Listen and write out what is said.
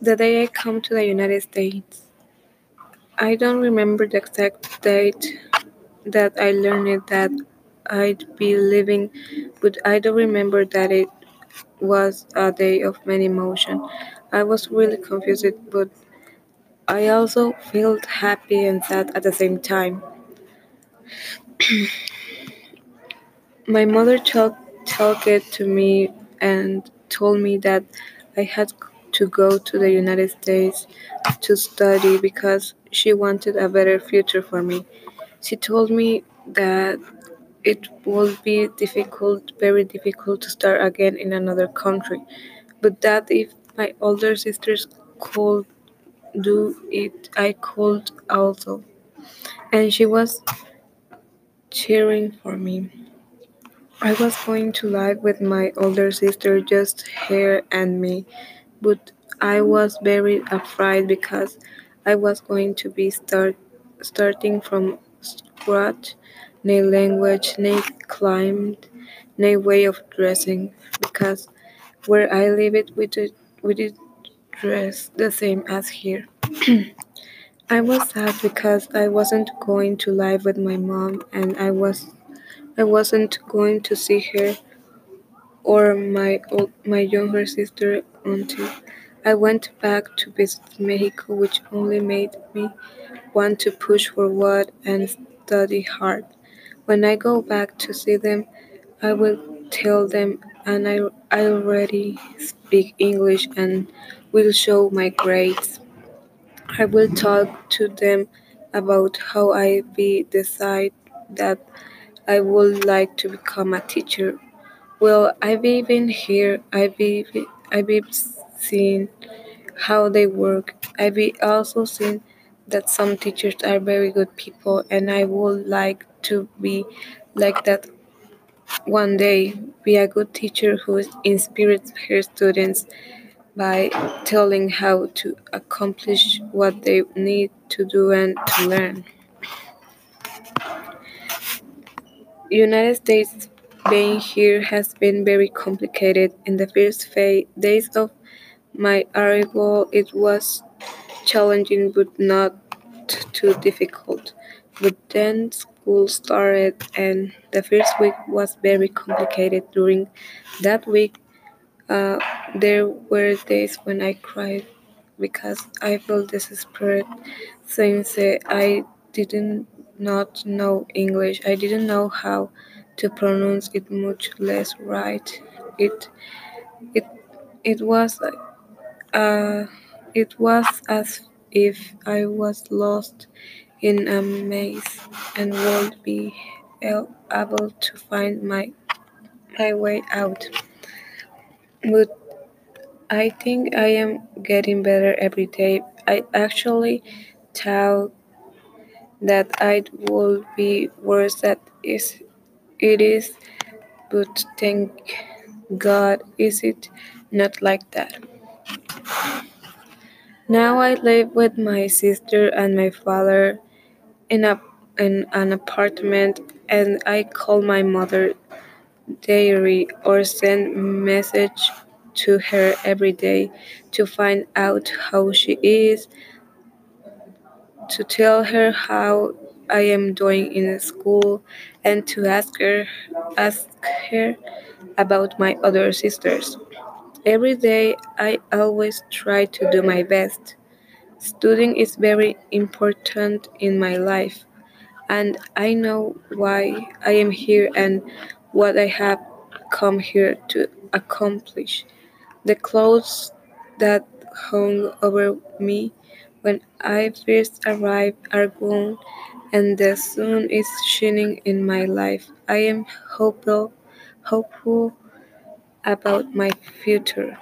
The day I come to the United States. I don't remember the exact date that I learned that I'd be leaving, but I do remember that it was a day of many emotion. I was really confused, but I also felt happy and sad at the same time. My mother talked talked to me and told me that I had to go to the United States to study because she wanted a better future for me. She told me that it would be difficult, very difficult to start again in another country, but that if my older sisters could do it, I could also. And she was cheering for me. I was going to live with my older sister, just her and me, but I was very afraid because I was going to be start starting from scratch, new language, new climate, new way of dressing. Because where I live, it we did we did dress the same as here. I was sad because I wasn't going to live with my mom, and I was I wasn't going to see her or my old, my younger sister until I went back to visit Mexico, which only made me want to push forward and study hard. When I go back to see them, I will tell them and I, I already speak English and will show my grades. I will talk to them about how I be decide that I would like to become a teacher. Well, I've been here. I've been, I've seen how they work. I've also seen that some teachers are very good people, and I would like to be like that one day. Be a good teacher who inspires her students by telling how to accomplish what they need to do and to learn. United States being here has been very complicated. In the first days of my arrival, it was challenging but not too difficult. But then school started, and the first week was very complicated. During that week, uh, there were days when I cried because I felt desperate since uh, I didn't not know English. I didn't know how to pronounce it, much less write it. It it was uh, it was as if I was lost in a maze and won't be able to find my my way out. But I think I am getting better every day. I actually thought that I would be worse is it is, but thank God is it not like that. Now I live with my sister and my father in a in an apartment and I call my mother daily or send message to her every day to find out how she is, to tell her how I am doing in school and to ask her ask her about my other sisters. Every day I always try to do my best. Studying is very important in my life and I know why I am here and what I have come here to accomplish. The clothes that hung over me when I first arrived are gone, and the sun is shining in my life. I am hopeful, hopeful about my future.